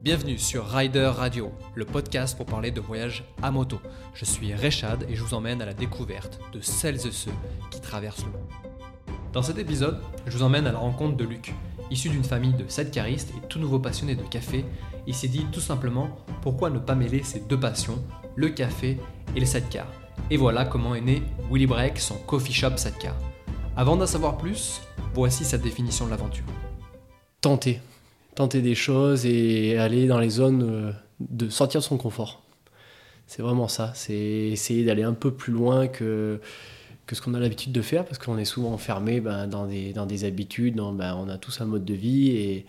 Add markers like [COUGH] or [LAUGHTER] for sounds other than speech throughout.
Bienvenue sur Rider Radio, le podcast pour parler de voyage à moto. Je suis Rechad et je vous emmène à la découverte de celles et ceux qui traversent le monde. Dans cet épisode, je vous emmène à la rencontre de Luc. Issu d'une famille de sidecaristes et tout nouveau passionné de café, il s'est dit tout simplement pourquoi ne pas mêler ces deux passions, le café et le sidecar. Et voilà comment est né Willy Break, son coffee shop sidecar. Avant d'en savoir plus, voici sa définition de l'aventure. Tenter. Tenter des choses et aller dans les zones euh, de sortir de son confort. C'est vraiment ça. C'est essayer d'aller un peu plus loin que, que ce qu'on a l'habitude de faire parce qu'on est souvent enfermé ben, dans, des, dans des habitudes. Ben, on a tous un mode de vie et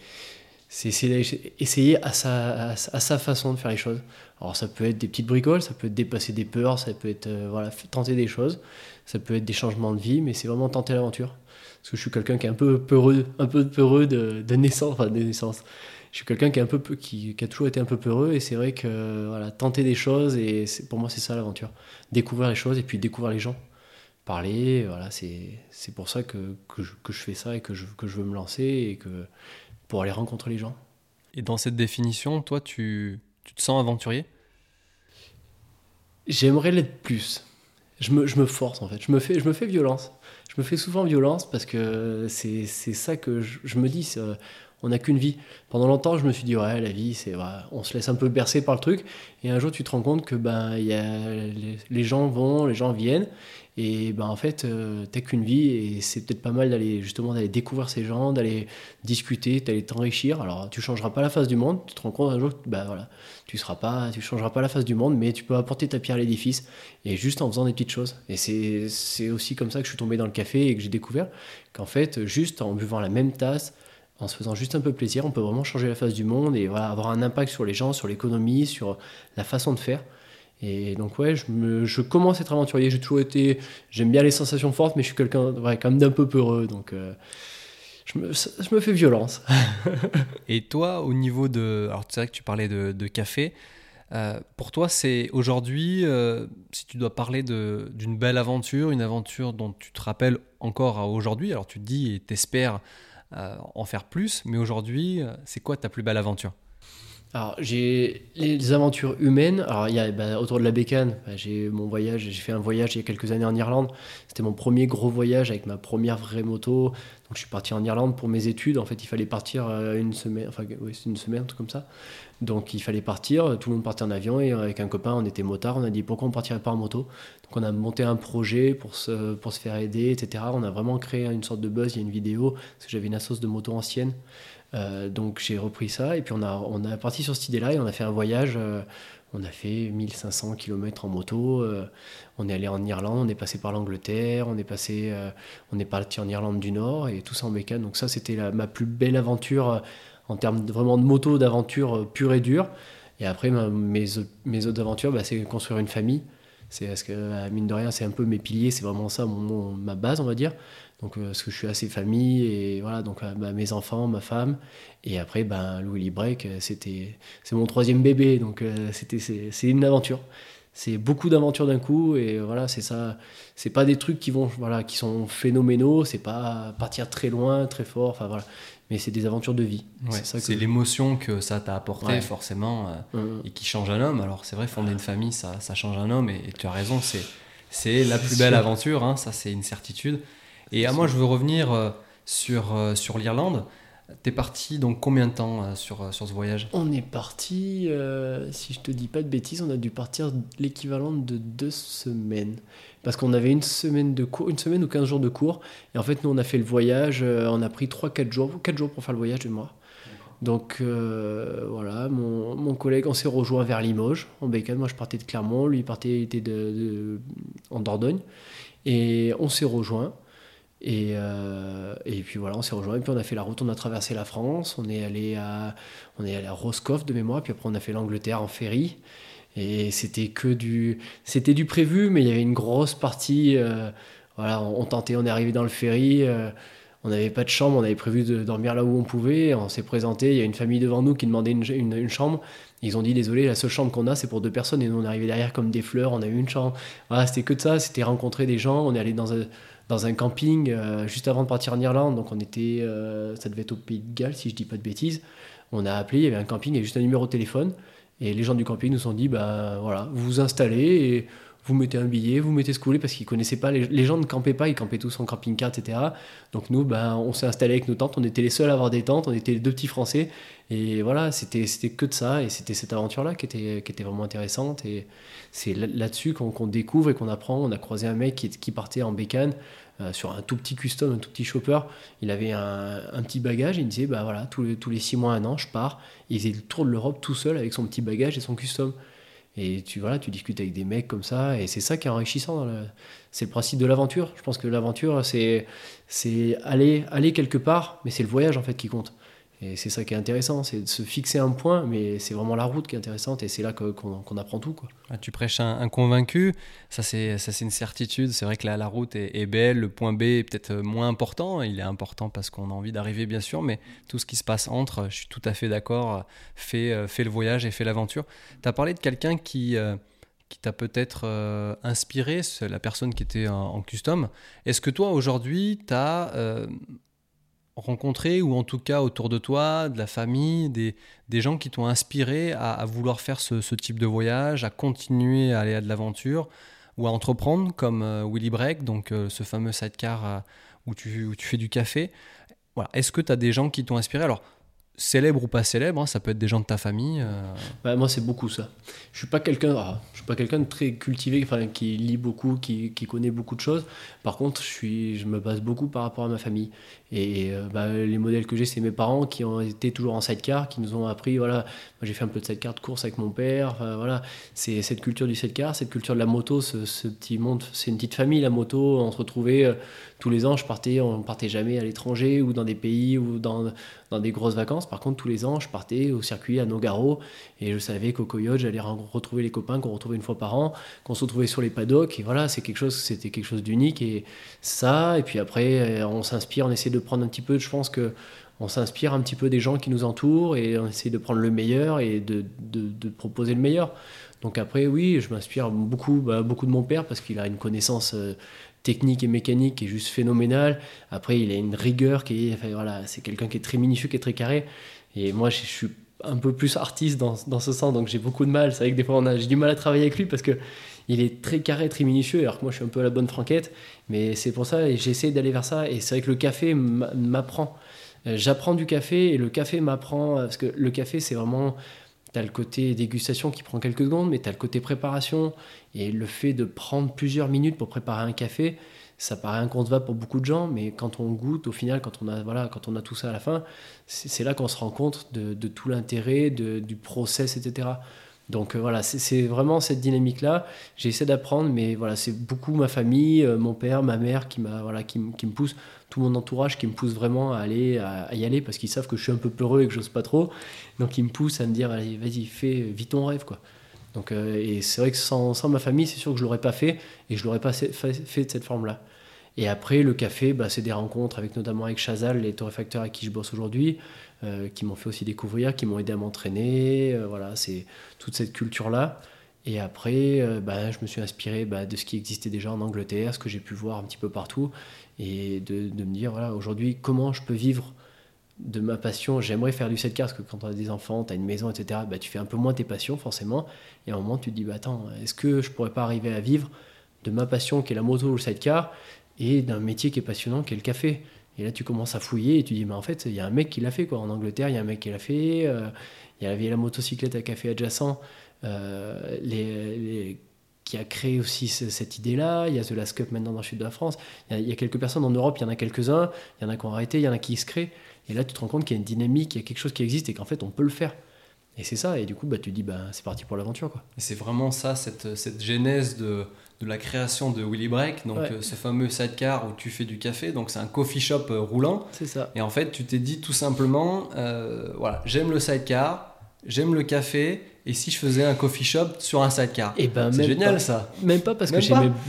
c'est essayer, essayer à, sa, à, sa façon de faire les choses. Alors ça peut être des petites bricoles, ça peut être dépasser des peurs, ça peut être euh, voilà, tenter des choses, ça peut être des changements de vie, mais c'est vraiment tenter l'aventure. Parce que je suis quelqu'un qui est un peu peureux, un peu peureux de, de naissance, enfin de naissance. Je suis quelqu'un qui, est un peu, qui, qui, a toujours été un peu peureux et c'est vrai que voilà, tenter des choses, et pour moi c'est ça l'aventure. Découvrir les choses et puis découvrir les gens. Parler, voilà, c'est pour ça que, que, je, que, je, fais ça et que je, que je veux me lancer et que pour aller rencontrer les gens. Et dans cette définition, toi, tu, tu te sens aventurier? J'aimerais l'être plus. Je me, je me, force en fait. Je me fais, je me fais violence. Je me fais souvent violence parce que c'est ça que je, me dis. On n'a qu'une vie. Pendant longtemps, je me suis dit, ouais, la vie, c'est. On se laisse un peu bercer par le truc. Et un jour, tu te rends compte que ben, les gens vont, les gens viennent. Et ben en fait, euh, t'as qu'une vie et c'est peut-être pas mal d'aller justement d'aller découvrir ces gens, d'aller discuter, d'aller t'enrichir. Alors tu changeras pas la face du monde, tu te rends compte un jour que ben, voilà, tu seras pas, tu changeras pas la face du monde, mais tu peux apporter ta pierre à l'édifice et juste en faisant des petites choses. Et c'est aussi comme ça que je suis tombé dans le café et que j'ai découvert qu'en fait, juste en buvant la même tasse, en se faisant juste un peu plaisir, on peut vraiment changer la face du monde et avoir un impact sur les gens, sur l'économie, sur la façon de faire. Et donc ouais, je, me, je commence à être aventurier. J'ai toujours été, j'aime bien les sensations fortes, mais je suis quelqu'un ouais, quand même d'un peu peureux, donc euh, je, me, fais violence. [LAUGHS] Et toi, au niveau de, alors c'est vrai que tu parlais de, café. Euh, pour toi, c'est aujourd'hui, euh, si tu dois parler d'une belle aventure, une aventure dont tu te rappelles encore aujourd'hui, alors tu te dis et t'espères en faire plus, mais aujourd'hui, c'est quoi ta plus belle aventure? Alors, j'ai les aventures humaines. Alors, il y a bah, autour de la bécane, bah, j'ai mon voyage, j'ai fait un voyage il y a quelques années en Irlande. C'était mon premier gros voyage avec ma première vraie moto. Donc, je suis parti en Irlande pour mes études. En fait, il fallait partir euh, une semaine, enfin, oui, c'est une semaine, un truc comme ça. Donc, il fallait partir. Tout le monde partait en avion et avec un copain, on était motard. On a dit pourquoi on partirait pas en moto? Donc, on a monté un projet pour se, pour se faire aider, etc. On a vraiment créé une sorte de buzz. Il y a une vidéo parce que j'avais une assoce de moto ancienne. Euh, donc j'ai repris ça et puis on a, on parti sur cette idée-là et on a fait un voyage. Euh, on a fait 1500 km en moto. Euh, on est allé en Irlande, on est passé par l'Angleterre, on est passé, on est parti en Irlande du Nord et tout ça en bécane. Donc ça c'était ma plus belle aventure en termes de, vraiment de moto, d'aventure pure et dure. Et après mes, mes autres aventures, bah, c'est construire une famille. C'est parce que mine de rien, c'est un peu mes piliers, c'est vraiment ça mon, ma base, on va dire. Donc, euh, parce que je suis assez famille et voilà, donc euh, bah, mes enfants, ma femme. Et après, ben, Louis Break, euh, c'était, c'est mon troisième bébé. Donc, c'était, c'est une aventure. C'est beaucoup d'aventures d'un coup et voilà, c'est ça. C'est pas des trucs qui vont, voilà, qui sont phénoménaux. C'est pas partir très loin, très fort. Enfin voilà, mais c'est des aventures de vie. Ouais, c'est, l'émotion que ça t'a apporté ouais. forcément euh, mmh. et qui change un homme. Alors c'est vrai, fonder une famille, ça, ça change un homme et, et tu as raison, c'est, c'est la plus belle aventure. Hein, ça, c'est une certitude. Et à moi, je veux revenir euh, sur, euh, sur l'Irlande. T'es parti donc combien de temps euh, sur, sur ce voyage? On est parti, si je te dis pas de bêtises, on a dû partir l'équivalent de deux semaines. Parce qu'on avait une semaine de cours, une semaine ou 15 jours de cours. Et en fait, nous, on a fait le voyage, euh, on a pris 3-4 jours, 4 jours pour faire le voyage de moi. Donc euh, voilà, mon, mon, collègue, on s'est rejoint vers Limoges, en bécane. Moi, je partais de Clermont, lui, il partait, il était de, de, en Dordogne. Et on s'est rejoint. Et, euh, et, puis voilà, on s'est rejoint. Et puis on a fait la route, on a traversé la France. On est allé à, on est allé à Roscoff de mémoire. Puis après, on a fait l'Angleterre en ferry. Et c'était que du, c'était du prévu, mais il y avait une grosse partie. Euh, voilà, on, tentait, on est arrivé dans le ferry. Euh, on n'avait pas de chambre, on avait prévu de dormir là où on pouvait. On s'est présenté, il y a une famille devant nous qui demandait une, une, chambre. Ils ont dit désolé, la seule chambre qu'on a c'est pour deux personnes et nous on est arrivé derrière comme des fleurs, on a eu une chambre. Voilà, c'était que de ça, c'était rencontrer des gens, on est allé dans un, dans un camping euh, juste avant de partir en Irlande, donc on était, ça devait être au Pays de Galles si je dis pas de bêtises. On a appelé, il y avait un camping, il y avait juste un numéro de téléphone. Et les gens du camping nous ont dit, bah voilà, vous vous installez et vous mettez un billet, vous mettez ce que vous voulez, parce qu'ils connaissaient pas, les, gens ne campaient pas, ils campaient tous en camping-car, etc. Donc nous, ben, on s'est installé avec nos tentes, on était les seuls à avoir des tentes, on était les deux petits Français, et voilà, c'était que de ça, et c'était cette aventure-là qui était, qui était vraiment intéressante, et c'est là-dessus qu'on découvre et qu'on apprend. On a croisé un mec qui, qui partait en bécane, euh, sur un tout petit custom, un tout petit chopper. Il avait un, petit bagage il disait bah voilà, tous les, tous les six mois, un an, je pars. il faisait le tour de l'Europe tout seul avec son petit bagage et son custom. Et tu, voilà, tu discutes avec des mecs comme ça, et c'est ça qui est enrichissant. C'est le principe de l'aventure. Je pense que l'aventure, c'est aller, aller quelque part, mais c'est le voyage en fait qui compte. Et c'est ça qui est intéressant, c'est de se fixer un point, mais c'est vraiment la route qui est intéressante et c'est là qu'on apprend tout. Ah, tu prêches un, convaincu, ça c'est une certitude. C'est vrai que la, la route est, belle, le point B est peut-être moins important. Il est important parce qu'on a envie d'arriver, bien sûr, mais tout ce qui se passe entre, je suis tout à fait d'accord, fait, fait le voyage et fait l'aventure. Tu as parlé de quelqu'un qui. Euh, t'a peut-être euh, inspiré, la personne qui était en, custom. Est-ce que toi, aujourd'hui, tu as euh, rencontré, ou en tout cas autour de toi, de la famille, des, des gens qui t'ont inspiré à, vouloir faire ce, type de voyage, à continuer à aller à de l'aventure, ou à entreprendre, comme euh, Willy Break, donc euh, ce fameux sidecar euh, où, tu, où tu fais du café. Voilà. Est-ce que tu as des gens qui t'ont inspiré? Alors, célèbre ou pas célèbre, hein, ça peut être des gens de ta famille. Euh. Bah, moi, c'est beaucoup ça. Je suis pas quelqu'un, ah, je suis pas quelqu'un de très cultivé, enfin, qui lit beaucoup, qui, connaît beaucoup de choses. Par contre, je suis, je me base beaucoup par rapport à ma famille. Et euh, bah, les modèles que j'ai, c'est mes parents qui ont été toujours en sidecar, qui nous ont appris. Voilà, j'ai fait un peu de sidecar de course avec mon père. voilà, c'est cette culture du sidecar, cette culture de la moto, ce, petit monde, c'est une petite famille la moto. On se retrouvait euh, tous les ans. Je partais, on partait jamais à l'étranger ou dans des pays ou dans dans des grosses vacances. Par contre, tous les ans, je partais au circuit à Nogaro et je savais qu'au Coyote, j'allais retrouver les copains qu'on retrouvait une fois par an, qu'on se retrouvait sur les paddocks. Et voilà, c'est quelque chose, c'était quelque chose d'unique. Et ça, et puis après, euh, on s'inspire, on essaie de prendre un petit peu, je pense que on s'inspire un petit peu des gens qui nous entourent et on essaie de prendre le meilleur et de, de, proposer le meilleur. Donc après, oui, je m'inspire beaucoup, bah, beaucoup de mon père parce qu'il a une connaissance euh, technique et mécanique qui est juste phénoménal. Après, il a une rigueur qui est, voilà, c'est quelqu'un qui est très minutieux, qui est très carré. Et moi, je, suis un peu plus artiste dans, dans ce sens, donc j'ai beaucoup de mal. C'est vrai que des fois, j'ai du mal à travailler avec lui parce que il est très carré, très minutieux, alors que moi, je suis un peu à la bonne franquette. Mais c'est pour ça, et j'essaie d'aller vers ça. Et c'est vrai que le café m'apprend. Euh, j'apprends du café et le café m'apprend, parce que le café, c'est vraiment tu as le côté dégustation qui prend quelques secondes, mais tu as le côté préparation. Et le fait de prendre plusieurs minutes pour préparer un café, ça paraît inconcevable pour beaucoup de gens, mais quand on goûte, au final, quand on a, voilà, quand on a tout ça à la fin, c'est là qu'on se rend compte de, tout l'intérêt, du process, etc. Donc euh, voilà, c'est vraiment cette dynamique-là. J'essaie d'apprendre, mais voilà, c'est beaucoup ma famille, euh, mon père, ma mère qui, voilà, qui, qui me pousse tout mon entourage qui me pousse vraiment à aller à, y aller parce qu'ils savent que je suis un peu peureux et que j'ose pas trop. Donc ils me poussent à me dire allez vas-y fais vis ton rêve quoi. Donc euh, et c'est vrai que sans, ma famille c'est sûr que je l'aurais pas fait et je l'aurais pas fait, de cette forme là. Et après le café bah, c'est des rencontres avec notamment avec Chazal les torréfacteurs avec qui je bosse aujourd'hui euh, qui m'ont fait aussi découvrir, qui m'ont aidé à m'entraîner. Euh, voilà c'est toute cette culture là. Et après, bah, je me suis inspiré bah, de ce qui existait déjà en Angleterre, ce que j'ai pu voir un petit peu partout et de, de me dire voilà aujourd'hui comment je peux vivre de ma passion? J'aimerais faire du sidecar parce que quand tu as des enfants tu as une maison etc bah, tu fais un peu moins tes passions forcément. Et à un moment tu te dis bah, attends est-ce que je pourrais pas arriver à vivre de ma passion qui est la moto ou le sidecar et d'un métier qui est passionnant qui est le café? Et là tu commences à fouiller et tu dis mais en fait il y a un mec qui l'a fait quoi. En Angleterre il y a un mec qui l'a fait euh, il y avait la motocyclette à café adjacent euh, les qui a créé aussi cette idée-là. Il y a The Last Cup maintenant dans le sud de la France. Il y, a, quelques personnes en Europe, il y en a quelques-uns. Il y en a qui ont arrêté, il y en a qui se créent. Et là, tu te rends compte qu'il y a une dynamique, il y a quelque chose qui existe et qu'en fait, on peut le faire. Et c'est ça. Et du coup, bah, tu dis, bah, c'est parti pour l'aventure. Quoi. Et c'est vraiment ça, cette, cette genèse de, de la création de Willy Break, donc euh, ce fameux sidecar où tu fais du café, donc c'est un coffee shop euh, roulant. C'est ça. Et en fait, tu t'es dit tout simplement, euh, voilà, j'aime le sidecar, j'aime le café, et si je faisais un coffee shop sur un sidecar et eh ben, C'est génial ça. Même pas parce que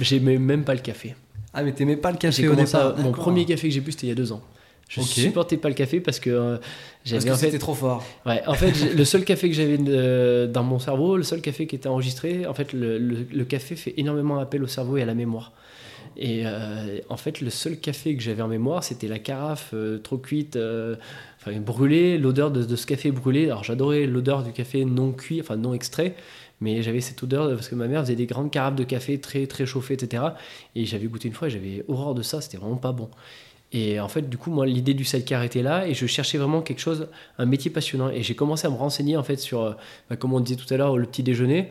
j'aimais même pas le café. Ah mais t'aimais pas le café au départ Mon premier café que j'ai bu c'était il y a deux ans. Je supportais pas le café parce que euh, j'avais c'était trop fort. Ouais, en fait, le seul café que j'avais dans mon cerveau, le seul café qui était enregistré, en fait, le, le, café fait énormément appel au cerveau et à la mémoire. Et euh, en fait, le seul café que j'avais en mémoire, c'était la carafe euh, trop cuite enfin, brûlé, l'odeur de, ce café brûlé. Alors j'adorais l'odeur du café non cuit, enfin non extrait, mais j'avais cette odeur parce que ma mère faisait des grandes carafes de café très très chauffées, etc. Et j'avais goûté une fois et j'avais horreur de ça, c'était vraiment pas bon. Et en fait, du coup, moi, l'idée du sidecar était là et je cherchais vraiment quelque chose, un métier passionnant. Et j'ai commencé à me renseigner en fait sur, euh, bah, comme on disait tout à l'heure, le petit déjeuner.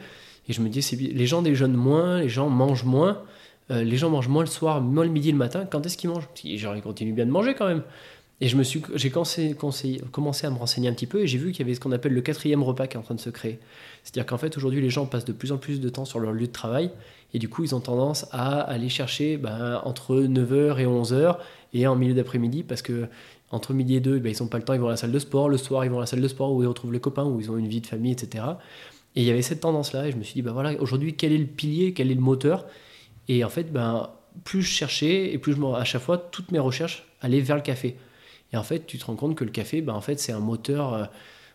Et je me disais, les gens déjeunent moins, les gens mangent moins, euh, les gens mangent moins le soir, moins le midi, le matin. Quand est-ce qu'ils mangent? Genre, ils continuent bien de manger quand même. Et j'ai commencé, à me renseigner un petit peu et j'ai vu qu'il y avait ce qu'on appelle le quatrième repas qui est en train de se créer. C'est-à-dire qu'en fait, aujourd'hui, les gens passent de plus en plus de temps sur leur lieu de travail et du coup, ils ont tendance à aller chercher ben, entre 9h et 11h et en milieu d'après-midi parce que entre midi et deux, ben, ils n'ont pas le temps, ils vont à la salle de sport. Le soir, ils vont à la salle de sport où ils retrouvent les copains, où ils ont une vie de famille, etc. Et il y avait cette tendance-là et je me suis dit, ben voilà, aujourd'hui, quel est le pilier, quel est le moteur? Et en fait, ben, plus je cherchais et plus je à chaque fois, toutes mes recherches allaient vers le café. Et en fait, tu te rends compte que le café, ben, en fait, c'est un moteur. Euh,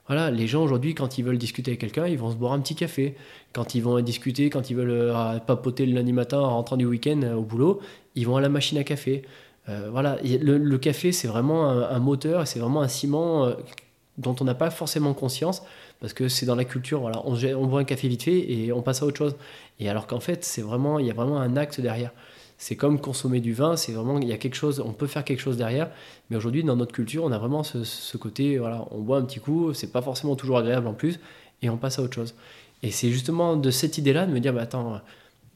voilà, les gens aujourd'hui, quand ils veulent discuter avec quelqu'un, ils vont se boire un petit café. Quand ils vont discuter, quand ils veulent euh, papoter le lundi matin en rentrant du week-end euh, au boulot, ils vont à la machine à café. voilà, le, café, c'est vraiment un, moteur et c'est vraiment un ciment dont on n'a pas forcément conscience parce que c'est dans la culture. Voilà, on, boit un café vite fait et on passe à autre chose. Et alors qu'en fait, c'est vraiment, il y a vraiment un acte derrière c'est comme consommer du vin, c'est vraiment, il y a quelque chose, on peut faire quelque chose derrière, mais aujourd'hui, dans notre culture, on a vraiment ce, côté, voilà, on boit un petit coup, c'est pas forcément toujours agréable en plus, et on passe à autre chose. Et c'est justement de cette idée-là de me dire, bah attends,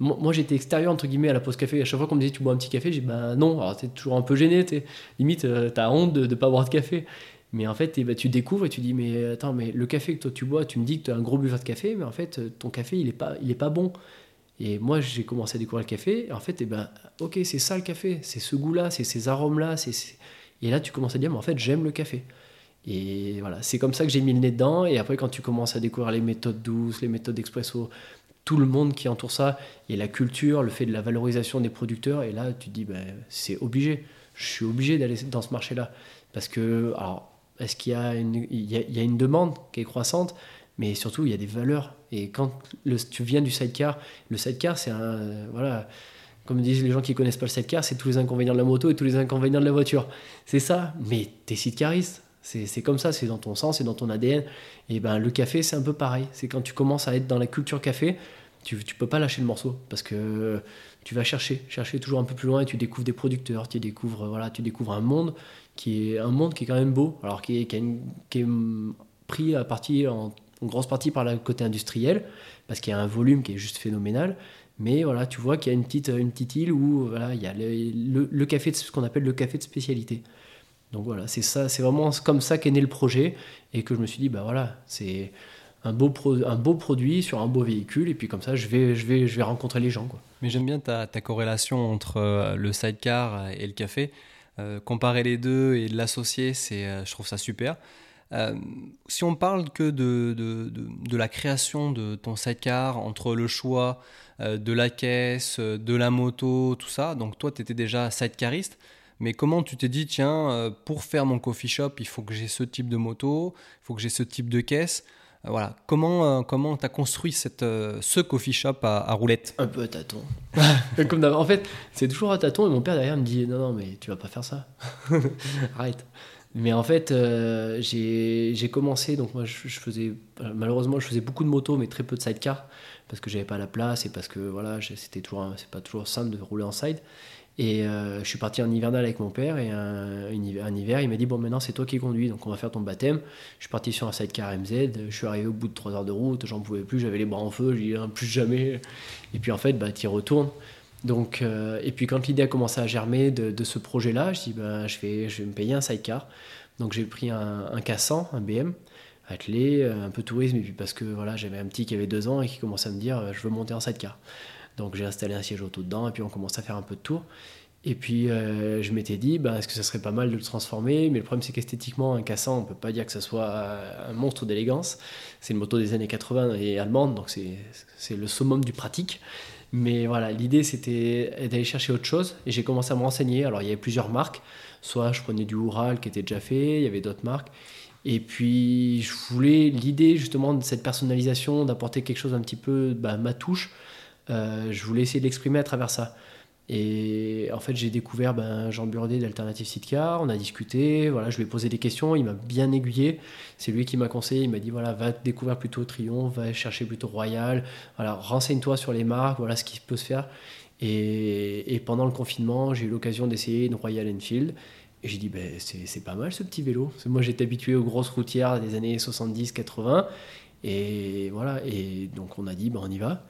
moi, j'étais extérieur entre guillemets à la pause café. À chaque fois qu'on me disait tu bois un petit café, j'ai bah non. Alors t'es toujours un peu gêné, es, limite euh, t'as honte de ne pas boire de café. Mais en fait, bah, tu découvres et tu dis mais attends, mais le café que toi tu bois, tu me dis que tu as un gros buveur de café, mais en fait ton café il est pas, pas bon. Et moi, j'ai commencé à découvrir le café. En fait, eh ben, ok, c'est ça le café. C'est ce goût-là, c'est ces arômes-là. Et là, tu commences à dire, mais en fait, j'aime le café. Et voilà, c'est comme ça que j'ai mis le nez dedans. Et après, quand tu commences à découvrir les méthodes douces, les méthodes d'expresso, tout le monde qui entoure ça, et la culture, le fait de la valorisation des producteurs, et là, tu te dis, ben, c'est obligé. Je suis obligé d'aller dans ce marché-là. Parce que, alors, est-ce qu'il y, a une, y a une demande qui est croissante mais surtout il y a des valeurs. Et quand tu viens du sidecar, le sidecar c'est un. voilà, comme disent les gens qui connaissent pas le sidecar, c'est tous les inconvénients de la moto et tous les inconvénients de la voiture. C'est ça, mais t'es sidecariste. C'est comme ça, c'est dans ton sang, c'est dans ton ADN. Et ben le café, c'est un peu pareil. C'est quand tu commences à être dans la culture café, tu, tu peux pas lâcher le morceau parce que tu vas chercher, chercher toujours un peu plus loin et tu découvres des producteurs, tu découvres, voilà, tu découvres un monde qui est un monde qui est quand même beau, alors qui est, qui est pris à partir en en grosse partie par le côté industriel, parce qu'il y a un volume qui est juste phénoménal. Mais voilà, tu vois qu'il y a une petite, une petite île où voilà, il y a le, le, café, de, ce qu'on appelle le café de spécialité. Donc voilà, c'est ça, c'est vraiment comme ça qu'est né le projet et que je me suis dit, bah voilà, c'est un beau, un beau produit sur un beau véhicule et puis comme ça, je vais, je vais, je vais rencontrer les gens. Quoi. Mais j'aime bien ta, ta, corrélation entre euh, le sidecar et le café. Euh, comparer les deux et l'associer, c'est, euh, je trouve ça super. Si on parle que de, de, de, la création de ton sidecar, entre le choix de la caisse, de la moto, tout ça, donc toi tu étais déjà sidecariste, mais comment tu t'es dit, tiens, pour faire mon coffee shop, il faut que j'ai ce type de moto, il faut que j'ai ce type de caisse voilà. Comment comment t'as construit cette, ce coffee shop à, roulette Un peu à tâton. [LAUGHS] Comme en fait, c'est toujours à tâton et mon père derrière me dit non non mais tu vas pas faire ça. [LAUGHS] Arrête. Mais en fait, euh, j'ai commencé, donc moi je, faisais, malheureusement je faisais beaucoup de motos mais très peu de sidecar parce que j'avais pas la place et parce que voilà, c'était toujours, c'est pas toujours simple de rouler en side. Et euh, je suis parti en hivernal avec mon père et un, hiver, il m'a dit bon maintenant c'est toi qui conduis, donc on va faire ton baptême. Je suis parti sur un sidecar MZ, je suis arrivé au bout de 3 heures de route, j'en pouvais plus, j'avais les bras en feu, j'ai dit plus jamais. Et puis en fait, bah, tu y retournes. Donc, euh, et puis quand l'idée a commencé à germer de, ce projet-là, je dis ben, je, vais, je vais me payer un sidecar. Donc j'ai pris un, un K100, un BM, attelé, euh, un peu tourisme, et puis parce que voilà, j'avais un petit qui avait deux ans et qui commençait à me dire je veux monter en sidecar. Donc j'ai installé un siège auto dedans et puis on commence à faire un peu de tour. Et puis je m'étais dit, ben, est-ce que ça serait pas mal de le transformer? Mais le problème c'est qu'esthétiquement, un K100, on peut pas dire que ça soit un monstre d'élégance. C'est une moto des années 80 et allemande, donc c'est le summum du pratique. Mais voilà, l'idée c'était d'aller chercher autre chose et j'ai commencé à me renseigner. Alors il y avait plusieurs marques, soit je prenais du Ural qui était déjà fait, il y avait d'autres marques. Et puis je voulais l'idée justement de cette personnalisation, d'apporter quelque chose un petit peu, bah, ma touche, euh, je voulais essayer de l'exprimer à travers ça. Et en fait, j'ai découvert ben, Jean Burdet d'Alternative Sidecar. On a discuté. Voilà, je lui ai posé des questions. Il m'a bien aiguillé. C'est lui qui m'a conseillé. Il m'a dit voilà, va découvrir plutôt Triomphe, va chercher plutôt Royal. Voilà, renseigne-toi sur les marques. Voilà ce qui peut se faire. Et, pendant le confinement, j'ai eu l'occasion d'essayer une Royal Enfield. Et j'ai dit, ben, c'est pas mal ce petit vélo. Moi, j'étais habitué aux grosses routières des années 70-80. Et voilà. Et donc, on a dit, ben, on y va.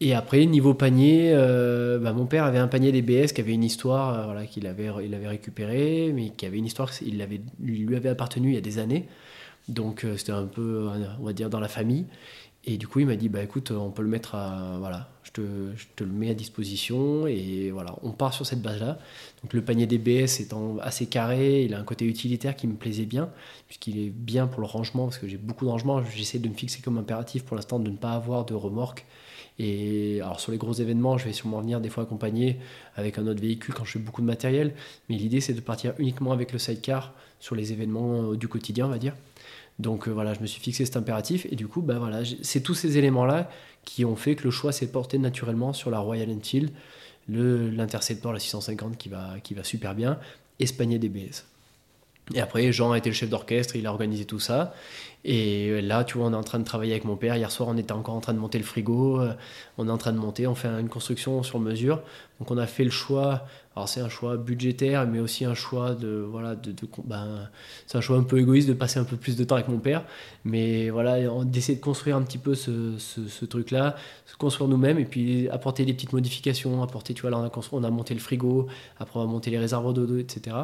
Et après, niveau panier, euh, bah, mon père avait un panier DBS qui avait une histoire euh, voilà, qu'il avait, il récupéré, mais qui avait une histoire qui lui avait appartenu il y a des années. Donc euh, c'était un peu, on va dire, dans la famille. Et du coup, il m'a dit, bah écoute, on peut le mettre à, voilà, je te, je te le mets à disposition et voilà, on part sur cette base-là. Donc le panier DBS étant assez carré, il a un côté utilitaire qui me plaisait bien, puisqu'il est bien pour le rangement, parce que j'ai beaucoup de rangement. J'essaie de me fixer comme impératif pour l'instant de ne pas avoir de remorque et alors sur les gros événements, je vais sûrement venir des fois accompagner avec un autre véhicule quand je fais beaucoup de matériel. Mais l'idée, c'est de partir uniquement avec le sidecar sur les événements euh, du quotidien, on va dire. Donc euh, voilà, je me suis fixé cet impératif. Et du coup, bah, voilà, c'est tous ces éléments-là qui ont fait que le choix s'est porté naturellement sur la Royal Enfield, l'Interceptor, la 650 qui va, qui va super bien, et Spagné DBS. Et après, Jean a été le chef d'orchestre, il a organisé tout ça. Et là, tu vois, on est en train de travailler avec mon père. Hier soir, on était encore en train de monter le frigo. Euh, on est en train de monter, on fait une construction sur mesure. Donc, on a fait le choix. Alors, c'est un choix budgétaire, mais aussi un choix de. Voilà, de, ben, c'est un choix un peu égoïste de passer un peu plus de temps avec mon père. Mais voilà, d'essayer de construire un petit peu ce, truc-là, se construire nous-mêmes et puis apporter des petites modifications. Apporter, tu vois, là, on a, on a monté le frigo, après, on a monté les réservoirs d'eau, etc.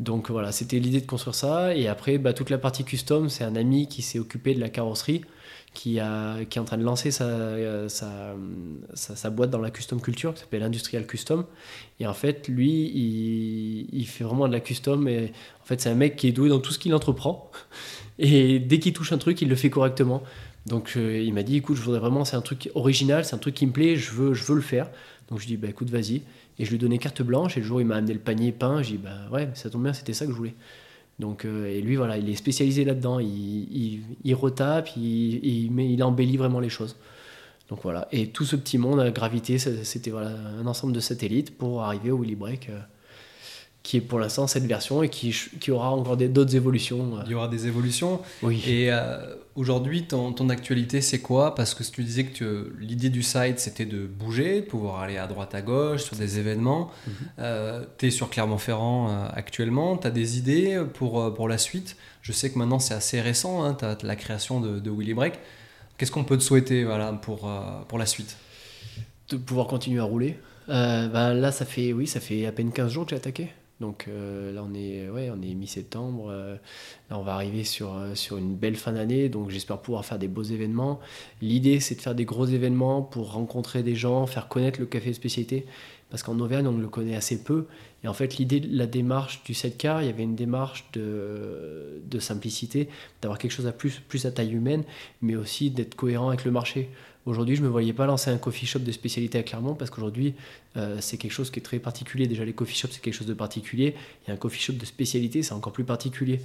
Donc voilà, c'était l'idée de construire ça. Et après, bah, toute la partie custom, c'est un ami qui s'est occupé de la carrosserie, qui, est en train de lancer sa, sa, sa, boîte dans la custom culture, qui s'appelle Industrial Custom. Et en fait, lui, il, fait vraiment de la custom. Et en fait, c'est un mec qui est doué dans tout ce qu'il entreprend. [LAUGHS] Et dès qu'il touche un truc, il le fait correctement. Donc euh, il m'a dit, écoute, je voudrais vraiment, c'est un truc original, c'est un truc qui me plaît, je veux, le faire. Donc je dis, bah écoute, vas-y. Et je lui donnais carte blanche. Et le jour où il m'a amené le panier peint, j'ai dit, bah ouais, ça tombe bien, c'était ça que je voulais. Donc, euh, et lui, voilà, il est spécialisé là-dedans. Il, il, retape, il, il, il embellit vraiment les choses. Donc voilà. Et tout ce petit monde gravité, c'était un ensemble de satellites pour arriver au Willy Break. Euh, qui est pour l'instant cette version et qui, qui aura encore d'autres évolutions. Il y aura des évolutions. Oui. Et euh, aujourd'hui, ton, ton, actualité, c'est quoi? Parce que tu disais que l'idée du site, c'était de bouger, de pouvoir aller à droite, à gauche, sur des événements. Mhm. euh, tu es sur Clermont-Ferrand euh, actuellement. Tu as des idées pour, euh, pour la suite? Je sais que maintenant, c'est assez récent, hein, tu as la création de, de Willy Break. Qu'est-ce qu'on peut te souhaiter voilà, pour, pour la suite? De pouvoir continuer à rouler. Ben là, ça fait, oui, ça fait à peine 15 jours que j'ai attaqué. Donc euh, là, on est, ouais, est mi-septembre. Euh, là, on va arriver sur, euh, sur une belle fin d'année. Donc j'espère pouvoir faire des beaux événements. L'idée, c'est de faire des gros événements pour rencontrer des gens, faire connaître le café de spécialité. Parce qu'en Auvergne, on le connaît assez peu. Et en fait, l'idée, la démarche du 7 car, il y avait une démarche de, de simplicité, d'avoir quelque chose à plus, plus à taille humaine, mais aussi d'être cohérent avec le marché. Aujourd'hui, je ne me voyais pas lancer un coffee shop de spécialité à Clermont parce qu'aujourd'hui, euh, c'est quelque chose qui est très particulier. Déjà, les coffee shops, c'est quelque chose de particulier. Et un coffee shop de spécialité, c'est encore plus particulier.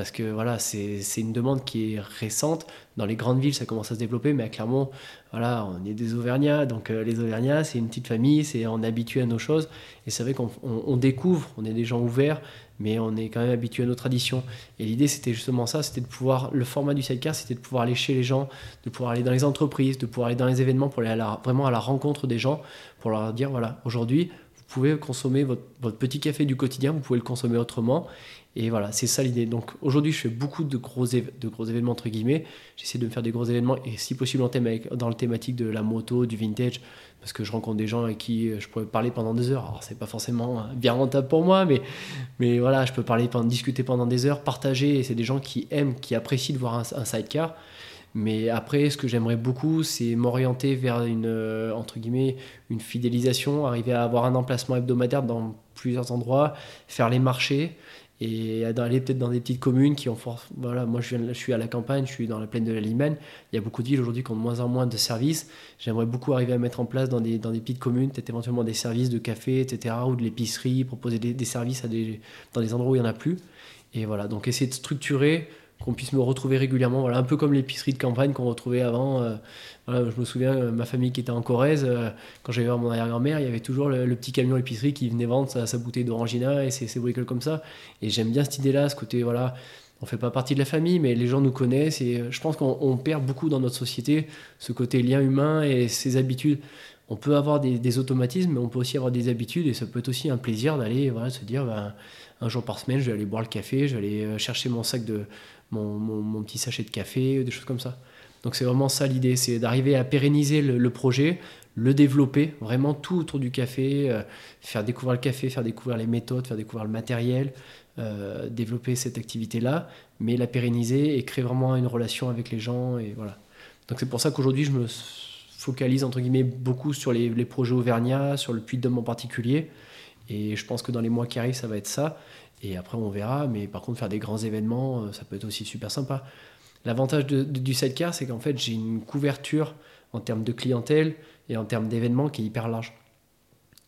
Parce que voilà, c'est une demande qui est récente. Dans les grandes villes, ça commence à se développer, mais à Clermont, voilà, on est des Auvergnats. Donc, euh, les Auvergnats, c'est une petite famille, c'est on est habitué à nos choses. Et c'est vrai qu'on découvre, on est des gens ouverts mais on est quand même habitué à nos traditions. Et l'idée, c'était justement ça, c'était de pouvoir, le format du sidecar, c'était de pouvoir aller chez les gens, de pouvoir aller dans les entreprises, de pouvoir aller dans les événements pour aller vraiment à la rencontre des gens, pour leur dire, voilà, aujourd'hui, pouvez consommer votre, petit café du quotidien, vous pouvez le consommer autrement. Et voilà, c'est ça l'idée. Donc aujourd'hui, je fais beaucoup de gros, événements, entre guillemets. J'essaie de me faire des gros événements, et si possible en thème dans le thématique de la moto, du vintage, parce que je rencontre des gens avec qui euh, je pourrais parler pendant des heures. Alors, c'est pas forcément bien rentable pour moi, mais, voilà, je peux parler, discuter pendant des heures, partager, et c'est des gens qui aiment, qui apprécient de voir un, sidecar. Mais après, ce que j'aimerais beaucoup, c'est m'orienter vers une, euh, entre guillemets, une fidélisation, arriver à avoir un emplacement hebdomadaire dans plusieurs endroits, faire les marchés, et d'aller peut-être dans des petites communes qui ont fort, voilà moi je, viens, je suis à la campagne je suis dans la plaine de la Limagne il y a beaucoup de villes aujourd'hui qui ont de moins en moins de services. J'aimerais beaucoup arriver à mettre en place dans des, dans des petites communes peut-être éventuellement des services de café etc ou de l'épicerie proposer des, services dans des endroits où il n'y en a plus. Et voilà donc essayer de structurer qu'on puisse me retrouver régulièrement. Voilà, un peu comme l'épicerie de campagne qu'on retrouvait avant. Euh, je me souviens, euh, ma famille qui était en Corrèze, euh, quand j'allais voir mon arrière-grand-mère, il y avait toujours le, petit camion épicerie qui venait vendre sa, bouteille d'orangina et ses, bricoles comme ça. Et j'aime bien cette idée-là, ce côté, voilà, on fait pas partie de la famille, mais les gens nous connaissent et je pense qu'on perd beaucoup dans notre société ce côté lien humain et ses habitudes. On peut avoir des, automatismes, mais on peut aussi avoir des habitudes et ça peut être aussi un plaisir d'aller voilà, se dire ben, un jour par semaine, je vais aller boire le café, je vais aller chercher mon sac de, mon, petit sachet de café, des choses comme ça. Donc c'est vraiment ça l'idée, c'est d'arriver à pérenniser le, projet, le développer, vraiment tout autour du café, euh, faire découvrir le café, faire découvrir les méthodes, faire découvrir le matériel, euh, développer cette activité-là, mais la pérenniser et créer vraiment une relation avec les gens. Et voilà. Donc c'est pour ça qu'aujourd'hui je me focalise entre guillemets beaucoup sur les, projets auvergnats, sur le Puy de Dôme en particulier. Et je pense que dans les mois qui arrivent, ça va être ça. Et après, on verra. Mais par contre, faire des grands événements, euh, ça peut être aussi super sympa. L'avantage du sidecar, c'est qu'en fait, j'ai une couverture en termes de clientèle et en termes d'événements qui est hyper large.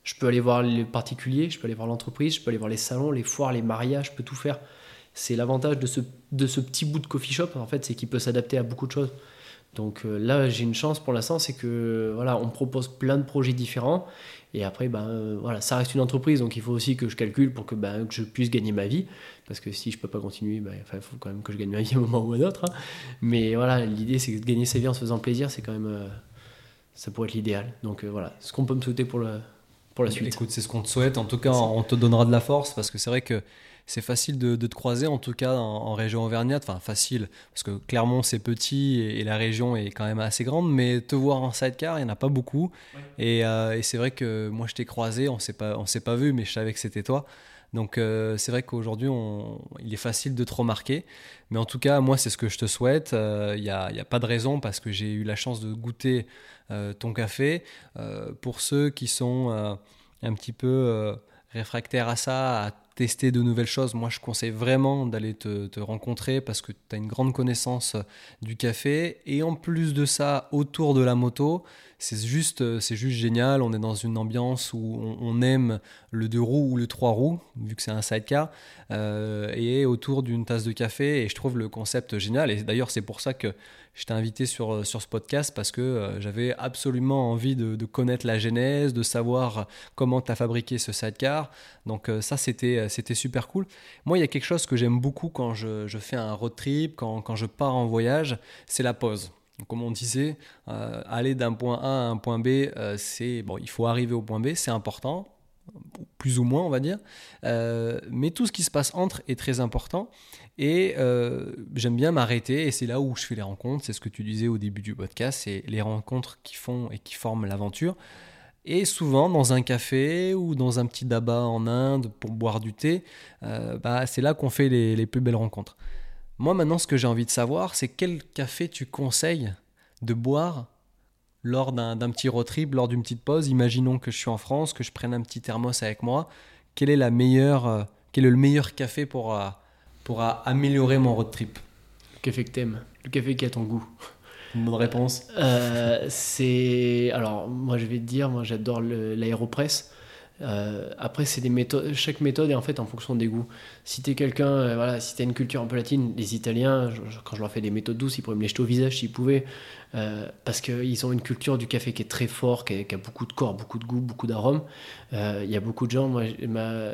Je peux aller voir les particuliers, je peux aller voir l'entreprise, je peux aller voir les salons, les foires, les mariages, je peux tout faire. C'est l'avantage de ce, de ce petit bout de coffee shop, en fait, c'est qu'il peut s'adapter à beaucoup de choses. Donc euh, là, j'ai une chance pour l'instant, c'est que voilà, on me propose plein de projets différents et après, ben, euh, voilà, ça reste une entreprise, donc il faut aussi que je calcule pour que, ben, que je puisse gagner ma vie. Parce que si je peux pas continuer, ben, il faut quand même que je gagne ma vie à un moment ou à un autre. Hein. Mais voilà, l'idée, c'est de gagner sa vie en se faisant plaisir, c'est quand même. Euh, ça pourrait être l'idéal. Donc euh, voilà, ce qu'on peut me souhaiter pour, le, pour la suite. Écoute, c'est ce qu'on te souhaite. En tout cas, on te donnera de la force parce que c'est vrai que c'est facile de, te croiser, en tout cas en, région auvergnate. Enfin, facile, parce que Clermont, c'est petit et, la région est quand même assez grande, mais te voir en sidecar, il n'y en a pas beaucoup. Euh, et, c'est vrai que moi, je t'ai croisé, on ne s'est pas vu, mais je savais que c'était toi. Donc euh, c'est vrai qu'aujourd'hui, il est facile de te remarquer. Mais en tout cas, moi, c'est ce que je te souhaite. Il euh, n'y a, a, pas de raison parce que j'ai eu la chance de goûter ton café. pour ceux qui sont un petit peu réfractaires à ça, à tester de nouvelles choses, moi je conseille vraiment d'aller te, rencontrer parce que tu as une grande connaissance du café. Et en plus de ça, autour de la moto, c'est juste, c'est juste génial. On est dans une ambiance où on, aime le deux roues ou le trois roues, vu que c'est un sidecar, euh, et autour d'une tasse de café. Et je trouve le concept génial. Et d'ailleurs, c'est pour ça que je t'ai invité sur, euh, sur ce podcast parce que euh, j'avais absolument envie de, connaître la genèse, de savoir comment tu as fabriqué ce sidecar. Donc euh, ça, c'était, c'était super cool. Moi, il y a quelque chose que j'aime beaucoup quand je, je fais un road trip, quand, quand, je pars en voyage, c'est la pause. Comme on disait, aller d'un point A à un point B, c'est bon, il faut arriver au point B, c'est important, plus ou moins, on va dire. mais tout ce qui se passe entre est très important. Et euh, j'aime bien m'arrêter, et c'est là où je fais les rencontres. C'est ce que tu disais au début du podcast, c'est les rencontres qui font et qui forment l'aventure. Et souvent, dans un café ou dans un petit daba en Inde pour boire du thé, euh, bah, c'est là qu'on fait les, plus belles rencontres. Moi, maintenant, ce que j'ai envie de savoir, c'est quel café tu conseilles de boire lors d'un petit road trip, lors d'une petite pause. Imaginons que je suis en France, que je prenne un petit thermos avec moi. Quel est, la meilleure, euh, quel est le meilleur café pour, pour améliorer mon road trip? Le café que t'aimes, le café qui a ton goût. Une bonne réponse euh, C'est. Alors, moi, je vais te dire, moi, j'adore l'aéropress. Euh, après, c'est des méthodes. Chaque méthode est en fait en fonction des goûts. Si t'es quelqu'un, euh, voilà, si une culture un peu latine, les Italiens, quand je leur fais des méthodes douces, ils pourraient me les jeter au visage s'ils pouvaient, euh, parce qu'ils ont une culture du café qui est très fort, qui a, beaucoup de corps, beaucoup de goût, beaucoup d'arômes. Il y a beaucoup de gens. Moi,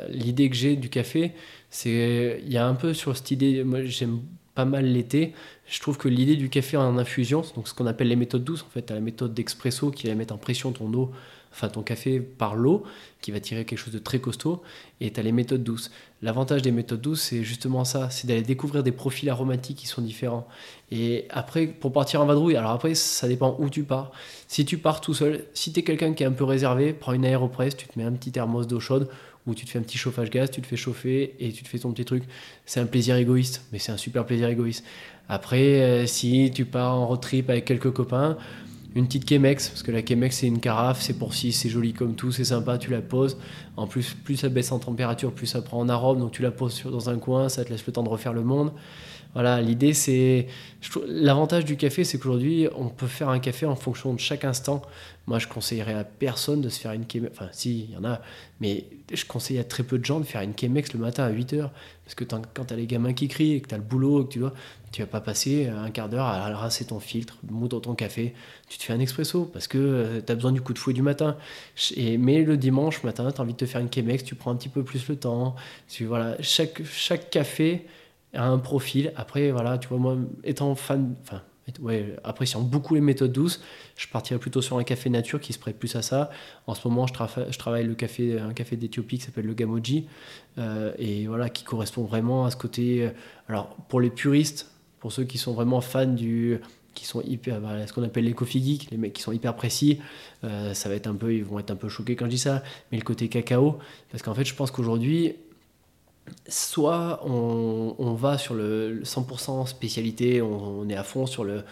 l'idée que j'ai du café, c'est il y a un peu sur cette idée. Moi, j'aime pas mal l'été. Je trouve que l'idée du café en infusion, donc ce qu'on appelle les méthodes douces, en fait, la méthode d'expresso qui va mettre en pression ton eau enfin ton café par l'eau, qui va tirer quelque chose de très costaud, et tu as les méthodes douces. L'avantage des méthodes douces, c'est justement ça, c'est d'aller découvrir des profils aromatiques qui sont différents. Et après, pour partir en vadrouille, alors après, ça dépend où tu pars. Si tu pars tout seul, si tu es quelqu'un qui est un peu réservé, prends une aéropresse, tu te mets un petit thermos d'eau chaude, ou tu te fais un petit chauffage gaz, tu te fais chauffer et tu te fais ton petit truc. C'est un plaisir égoïste, mais c'est un super plaisir égoïste. Après, euh, si tu pars en road trip avec quelques copains, une petite Chemex, parce que la Chemex c'est une carafe, c'est pour si, c'est joli comme tout, c'est sympa, tu la poses. En plus, plus ça baisse en température, plus ça prend en arôme, donc tu la poses dans un coin, ça te laisse le temps de refaire le monde. Voilà, l'idée c'est. L'avantage du café, c'est qu'aujourd'hui, on peut faire un café en fonction de chaque instant. Moi, je conseillerais à personne de se faire une Chemex. Enfin, si, il y en a, mais je conseille à très peu de gens de faire une Chemex le matin à 8 h Parce que quand tu as les gamins qui crient et que tu as le boulot, que tu vois, Tu vas pas passer un quart d'heure à rincer ton filtre, moudre ton café. Tu te fais un expresso parce que tu as besoin du coup de fouet du matin. Mais le dimanche matin, tu as envie de te faire une Chemex, tu prends un petit peu plus le temps. Tu, voilà, chaque, chaque café a un profil. Après, voilà, tu vois, moi, étant fan, enfin, ouais, appréciant beaucoup les méthodes douces, je partirais plutôt sur un café nature qui se prête plus à ça. En ce moment, je, je travaille le café, un café d'Éthiopie qui s'appelle le Gamoji, euh, et voilà, qui correspond vraiment à ce côté. Euh, alors, pour les puristes, pour ceux qui sont vraiment fans du qui sont hyper bah, ce qu'on appelle les geeks les mecs qui sont hyper précis euh, ça va être un peu ils vont être un peu choqués quand je dis ça mais le côté cacao parce qu'en fait je pense qu'aujourd'hui soit on, va sur le 100% spécialité, on, est à fond sur le,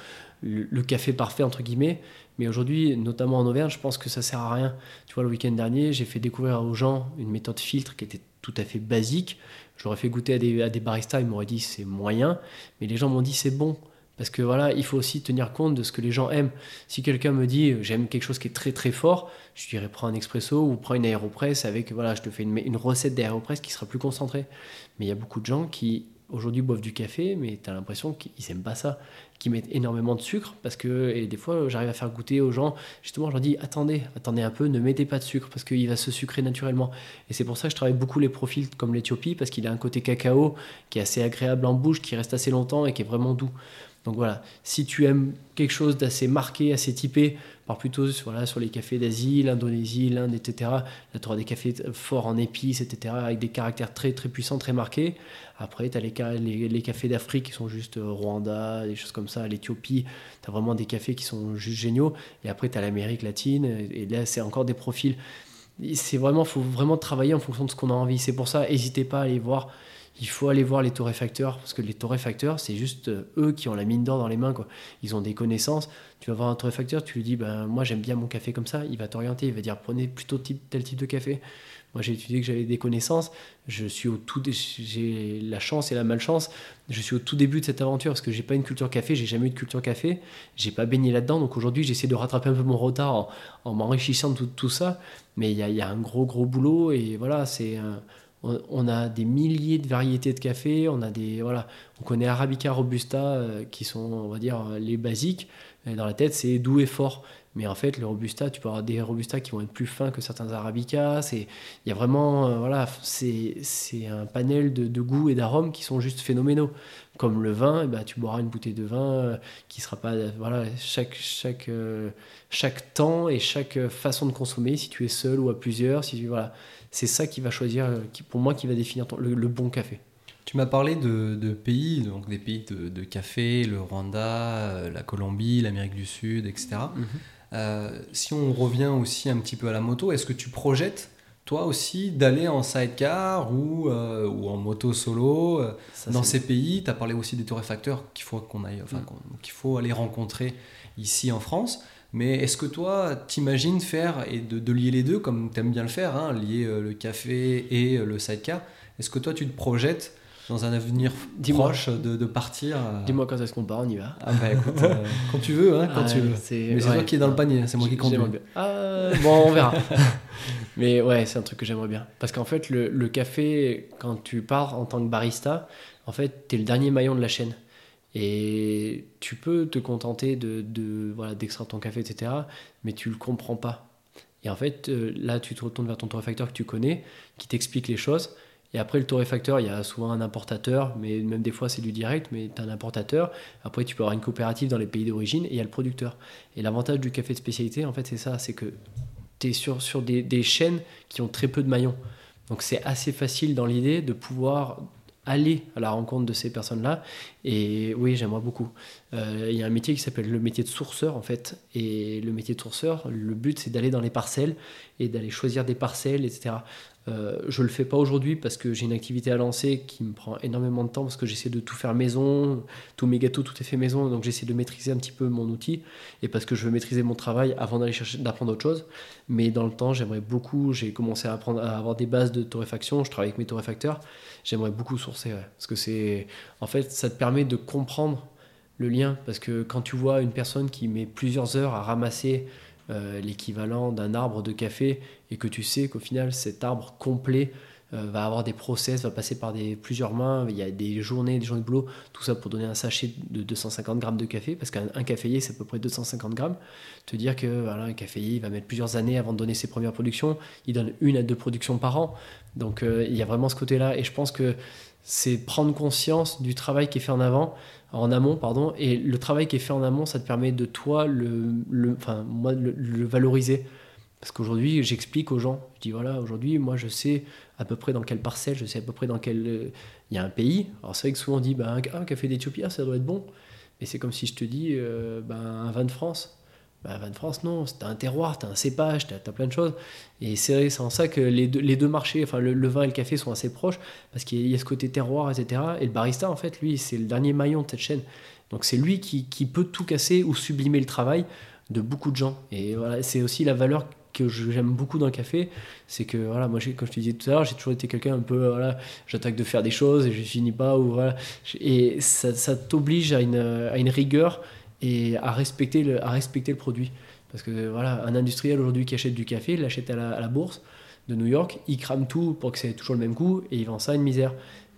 le, café parfait, entre guillemets. Mais aujourd'hui, notamment en Auvergne, je pense que ça sert à rien. Tu vois, le week-end dernier, j'ai fait découvrir aux gens une méthode filtre qui était tout à fait basique. J'aurais fait goûter à des, baristas, ils m'auraient dit c'est moyen. Mais les gens m'ont dit c'est bon. Parce que voilà, il faut aussi tenir compte de ce que les gens aiment. Si quelqu'un me dit j'aime quelque chose qui est très très fort, je dirais prends un expresso ou prends une aéropress avec, voilà, je te fais une, une recette d'aéropress qui sera plus concentrée. Mais il y a beaucoup de gens qui aujourd'hui boivent du café, mais tu as l'impression qu'ils n'aiment pas ça, qu'ils mettent énormément de sucre, parce que, et des fois j'arrive à faire goûter aux gens, justement je leur dis attendez, attendez un peu, ne mettez pas de sucre, parce qu'il va se sucrer naturellement. Et c'est pour ça que je travaille beaucoup les profils comme l'Éthiopie, parce qu'il a un côté cacao qui est assez agréable en bouche, qui reste assez longtemps et qui est vraiment doux. Donc voilà, si tu aimes quelque chose d'assez marqué, assez typé, par plutôt voilà, sur les cafés d'Asie, l'Indonésie, l'Inde, etc. Là, tu auras des cafés forts en épices, etc., avec des caractères très très puissants, très marqués. Après, tu as les, les, cafés d'Afrique qui sont juste euh, Rwanda, des choses comme ça, l'Éthiopie. Tu as vraiment des cafés qui sont juste géniaux. Et après, tu as l'Amérique latine. Et là, c'est encore des profils. C'est vraiment, faut vraiment travailler en fonction de ce qu'on a envie. C'est pour ça, n'hésitez pas à aller voir il faut aller voir les torréfacteurs, parce que les torréfacteurs, c'est juste euh, eux qui ont la mine d'or dans les mains. Quoi. Ils ont des connaissances. Tu vas voir un torréfacteur, tu lui dis, ben, moi j'aime bien mon café comme ça, il va t'orienter, il va dire, prenez plutôt tel type de café. Moi j'ai étudié que j'avais des connaissances, je suis au tout, j'ai la chance et la malchance, je suis au tout début de cette aventure, parce que j'ai pas une culture café, j'ai jamais eu de culture café, j'ai pas baigné là-dedans, donc aujourd'hui j'essaie de rattraper un peu mon retard en, m'enrichissant de tout, ça, mais il y a, un gros gros boulot, et voilà, c'est... un on a des milliers de variétés de café, on a des voilà, on connaît Arabica, Robusta euh, qui sont on va dire les basiques. dans la tête, c'est doux et fort. Mais en fait, le Robusta, tu peux avoir des Robusta qui vont être plus fins que certains Arabica. C'est il y a vraiment euh, voilà, c'est un panel de, goûts et d'arômes qui sont juste phénoménaux. Comme le vin, eh ben, tu boiras une bouteille de vin euh, qui sera pas voilà chaque chaque chaque temps et chaque façon de consommer si tu es seul ou à plusieurs si tu voilà c'est ça qui va choisir, euh, qui, pour moi, qui va définir le, bon café. Tu m'as parlé de, pays, donc des pays de, café, le Rwanda, euh, la Colombie, l'Amérique du Sud, etc. Mhm. Euh, si on revient aussi un petit peu à la moto, est-ce que tu projettes toi aussi d'aller en sidecar ou, ou en moto solo dans ces pays? Tu as parlé aussi des torréfacteurs qu'il faut, qu'on aille, enfin, mm. qu'il faut aller rencontrer ici en France. Mais est-ce que toi, t'imagines faire et de, lier les deux, comme tu aimes bien le faire, hein, lier euh, le café et euh, le sidecar Est-ce que toi, tu te projettes dans un avenir proche de, partir euh Dis-moi quand est-ce qu'on part, on y va. Ah bah écoute, [LAUGHS] quand tu veux, hein, quand tu veux. Mais c'est toi qui es dans le panier, c'est moi qui conduis. Ah, bon, on verra. [LAUGHS] Mais ouais, c'est un truc que j'aimerais bien. Parce qu'en fait, le, le, café, quand tu pars en tant que barista, en fait, tu es le dernier maillon de la chaîne. Et tu peux te contenter de, voilà, d'extraire ton café, etc. Mais tu le comprends pas. Et en fait, euh, là, tu te retournes vers ton torréfacteur que tu connais, qui t'explique les choses. Et après, le torréfacteur, il y a souvent un importateur, mais même des fois, c'est du direct, mais tu as un importateur. Après, tu peux avoir une coopérative dans les pays d'origine et il y a le producteur. Et l'avantage du café de spécialité, en fait, c'est ça c'est que tu es sur, sur des chaînes qui ont très peu de maillons. Donc, c'est assez facile dans l'idée de pouvoir aller à la rencontre de ces personnes-là. Et oui, j'aimerais beaucoup. Euh, il y a un métier qui s'appelle le métier de sourceur, en fait. Et le métier de sourceur, le but, c'est d'aller dans les parcelles et d'aller choisir des parcelles, etc. Euh, je le fais pas aujourd'hui parce que j'ai une activité à lancer qui me prend énormément de temps parce que j'essaie de tout faire maison, tous mes gâteaux, tout est fait maison, donc j'essaie de maîtriser un petit peu mon outil et parce que je veux maîtriser mon travail avant d'aller chercher d'apprendre autre chose. Mais dans le temps, j'aimerais beaucoup, j'ai commencé à apprendre à avoir des bases de torréfaction, je travaille avec mes torréfacteurs, j'aimerais beaucoup sourcer parce que c'est en fait ça te permet de comprendre le lien parce que quand tu vois une personne qui met plusieurs heures à ramasser euh, l'équivalent d'un arbre de café et que tu sais qu'au final cet arbre complet va avoir des process, va passer par des, plusieurs mains, il y a des journées, des journées de boulot, tout ça pour donner un sachet de 250 grammes de café, parce qu'un caféier c'est à peu près 250 grammes. Te dire que voilà, un caféier va mettre plusieurs années avant de donner ses premières productions, il donne une à deux productions par an, donc il y a vraiment ce côté-là, et je pense que c'est prendre conscience du travail qui est fait en avant, en amont, pardon, et le travail qui est fait en amont, ça te permet de toi le, le enfin moi le, valoriser. Parce qu'aujourd'hui, j'explique aux gens, je dis voilà, aujourd'hui, moi je sais à peu près dans quelle parcelle, je sais à peu près dans quel. Il y a un pays. Alors c'est vrai que souvent on dit bah, un, café d'Éthiopie, ah, ça doit être bon. Mais c'est comme si je te dis euh, bah, un vin de France. Bah, vin de France, non, t'as un terroir, t'as un cépage, t'as as plein de choses. Et c'est en ça que les deux, les deux marchés, enfin le, vin et le café sont assez proches, parce qu'il y, a ce côté terroir, etc. Et le barista, en fait, lui, c'est le dernier maillon de cette chaîne. Donc c'est lui qui, qui, peut tout casser ou sublimer le travail de beaucoup de gens. Et voilà, c'est aussi la valeur que j'aime beaucoup dans le café, c'est que voilà, moi, comme je te disais tout à l'heure, j'ai toujours été quelqu'un un peu, voilà, j'attaque de faire des choses et je finis pas, ou voilà. Et ça, t'oblige à une, à une rigueur et à respecter le, à respecter le produit. Parce que voilà, un industriel aujourd'hui qui achète du café, il l'achète à la, bourse de New York, il crame tout pour que c'est toujours le même coût et il vend ça à une misère.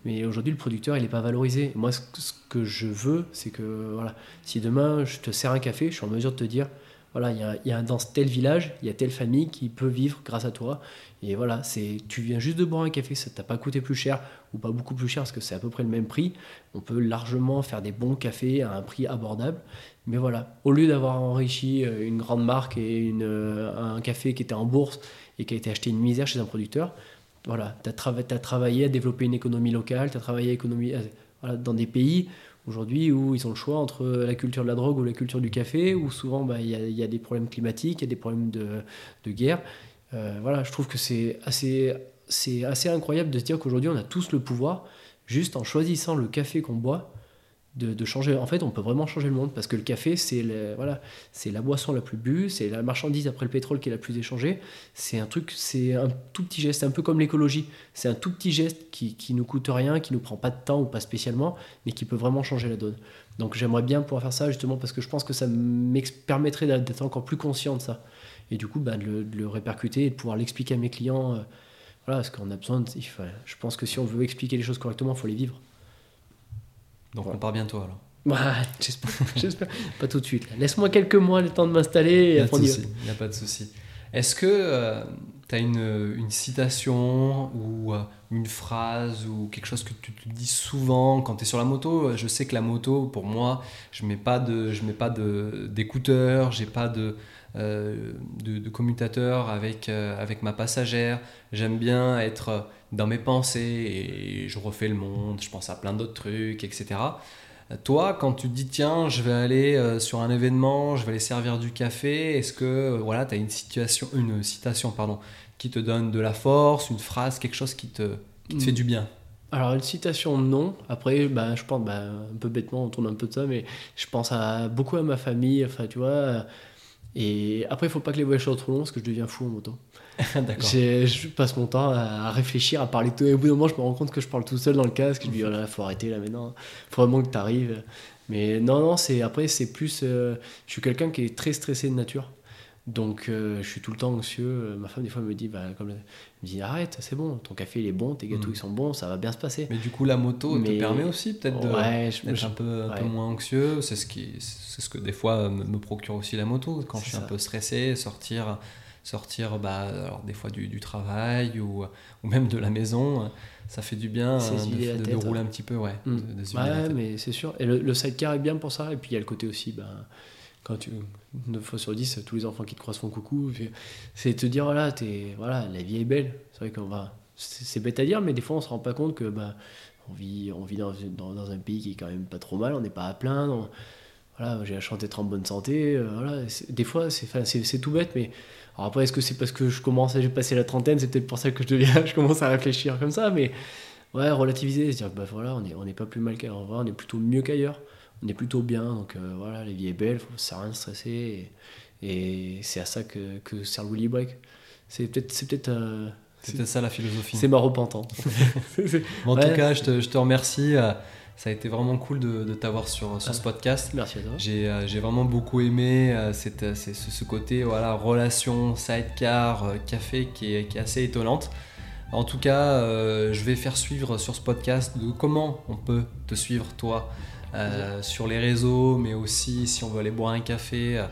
Mais aujourd'hui, le producteur, il n'est pas valorisé. Moi, ce, que je veux, c'est que voilà, si demain je te sers un café, je suis en mesure de te dire voilà, il y a, dans tel village, il y a telle famille qui peut vivre grâce à toi. Et voilà, c'est tu viens juste de boire un café, ça t'a pas coûté plus cher ou pas beaucoup plus cher parce que c'est à peu près le même prix. On peut largement faire des bons cafés à un prix abordable. Mais voilà, au lieu d'avoir enrichi euh, une grande marque et une, euh, un café qui était en bourse et qui a été acheté une misère chez un producteur, voilà, tu as, travaillé à développer une économie locale, tu as travaillé économie, voilà, dans des pays aujourd'hui où ils ont le choix entre la culture de la drogue ou la culture du café, où souvent bah, il y, a des problèmes climatiques, il y a des problèmes de, guerre. Euh, voilà, je trouve que c'est assez, c'est assez incroyable de se dire qu'aujourd'hui on a tous le pouvoir, juste en choisissant le café qu'on boit, de, changer. En fait, on peut vraiment changer le monde parce que le café, c'est voilà, c'est la boisson la plus bue, c'est la marchandise après le pétrole qui est la plus échangée. C'est un truc, c'est un tout petit geste, un peu comme l'écologie. C'est un tout petit geste qui, qui nous coûte rien, qui nous prend pas de temps ou pas spécialement, mais qui peut vraiment changer la donne. Donc j'aimerais bien pouvoir faire ça justement parce que je pense que ça me permettrait d'être encore plus conscient de ça. Et du coup, bah, de, le, répercuter et de pouvoir l'expliquer à mes clients. Euh, voilà, parce qu'on a besoin de, je pense que si on veut expliquer les choses correctement, il faut les vivre. Donc on part bientôt alors. [LAUGHS] Ouais, j'espère. pas tout de suite. Laisse-moi quelques mois le temps de m'installer. Il n'y a, pas de souci. Est-ce que euh, tu as une, une, citation ou euh, une phrase ou quelque chose que tu te dis souvent quand tu es sur la moto? Je sais que la moto, pour moi, je ne mets pas d'écouteurs, j'ai pas de, euh, de, de, commutateur avec, avec ma passagère. J'aime bien être dans mes pensées et je refais le monde, je pense à plein d'autres trucs, etc. Toi, quand tu te dis tiens, je vais aller euh, sur un événement, je vais aller servir du café, est-ce que euh, voilà, tu as une, situation, une citation pardon, qui te donne de la force, une phrase, quelque chose qui te, fait du bien? Alors une citation non. Après, bah, je pense bah, un peu bêtement, on tourne un peu de ça, mais je pense à beaucoup à ma famille. Enfin, tu vois. Et après, il faut pas que les voyages soient trop longs parce que je deviens fou en moto. [LAUGHS] je passe mon temps à réfléchir, à parler tout. Et au bout d'un moment, je me rends compte que je parle tout seul dans le casque. Je me dis, oh là, faut arrêter là maintenant. Faut vraiment que tu arrives. Mais non, non, c'est après, c'est plus. Euh, je suis quelqu'un qui est très stressé de nature. Donc, euh, je suis tout le temps anxieux. Ma femme, des fois, me dit, bah, comme, me dit arrête, c'est bon, ton café il est bon, tes gâteaux mm. ils sont bons, ça va bien se passer. Mais du coup, la moto te permet aussi peut-être d'être un, peu, un peu moins anxieux. C'est ce, qui, c'est ce que des fois me, procure aussi la moto. Quand je suis un peu stressé, sortir sortir bah, alors des fois du, du travail ou, ou, même de la maison, ça fait du bien hein, de, de, rouler un petit peu. Ouais, mm. ouais mais c'est sûr. Et le, sidecar est bien pour ça. Et puis il y a le côté aussi, ben, quand tu, 9 fois sur 10, tous les enfants qui te croisent font coucou. C'est te dire, voilà, voilà, la vie est belle. C'est vrai qu'on va. C'est bête à dire, mais des fois on se rend pas compte que bah, on vit, on vit dans, dans, un pays qui est quand même pas trop mal, on n'est pas à plaindre. voilà, j'ai la chance d'être en bonne santé. Euh, voilà, des fois, c'est tout bête, mais après, est-ce que c'est parce que je commence j'ai passé la trentaine, c'est peut-être pour ça que je deviens, [LAUGHS] je commence à réfléchir comme ça, mais ouais, relativiser, se dire bah voilà, on n'est on est pas plus mal qu'ailleurs, on est plutôt mieux qu'ailleurs, on est plutôt bien, donc euh, voilà, la vie est belle, ça sert à rien de stresser, et, c'est à ça que, que sert le Willy Break. C'est peut-être. C'est peut-être euh, C'était ça la philosophie. C'est ma repentance. [LAUGHS] en tout cas, je te, je te remercie. Euh, ça a été vraiment cool de, t'avoir sur, sur ce podcast. Merci à toi. J'ai euh, vraiment beaucoup aimé cette, euh, ce, côté voilà, relation, sidecar, café qui est, qui est assez étonnante. En tout cas, je vais faire suivre sur ce podcast de comment on peut te suivre toi sur les réseaux, mais aussi si on veut aller boire un café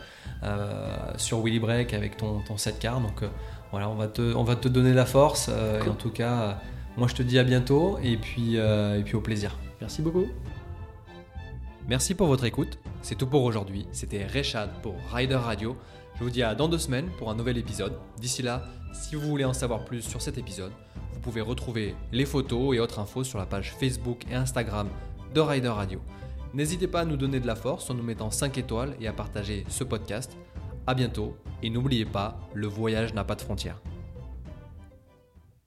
sur Willy Break avec ton, ton 7 car. Donc voilà, on va, te, on va te donner la force. Et en tout cas, moi je te dis à bientôt et puis, et puis au plaisir. Merci beaucoup. Merci pour votre écoute. C'est tout pour aujourd'hui. C'était Rechad pour Rider Radio. Je vous dis à dans deux semaines pour un nouvel épisode. D'ici là, si vous voulez en savoir plus sur cet épisode, vous pouvez retrouver les photos et autres infos sur la page Facebook et Instagram de Rider Radio. N'hésitez pas à nous donner de la force en nous mettant 5 étoiles et à partager ce podcast. A bientôt et n'oubliez pas, le voyage n'a pas de frontières.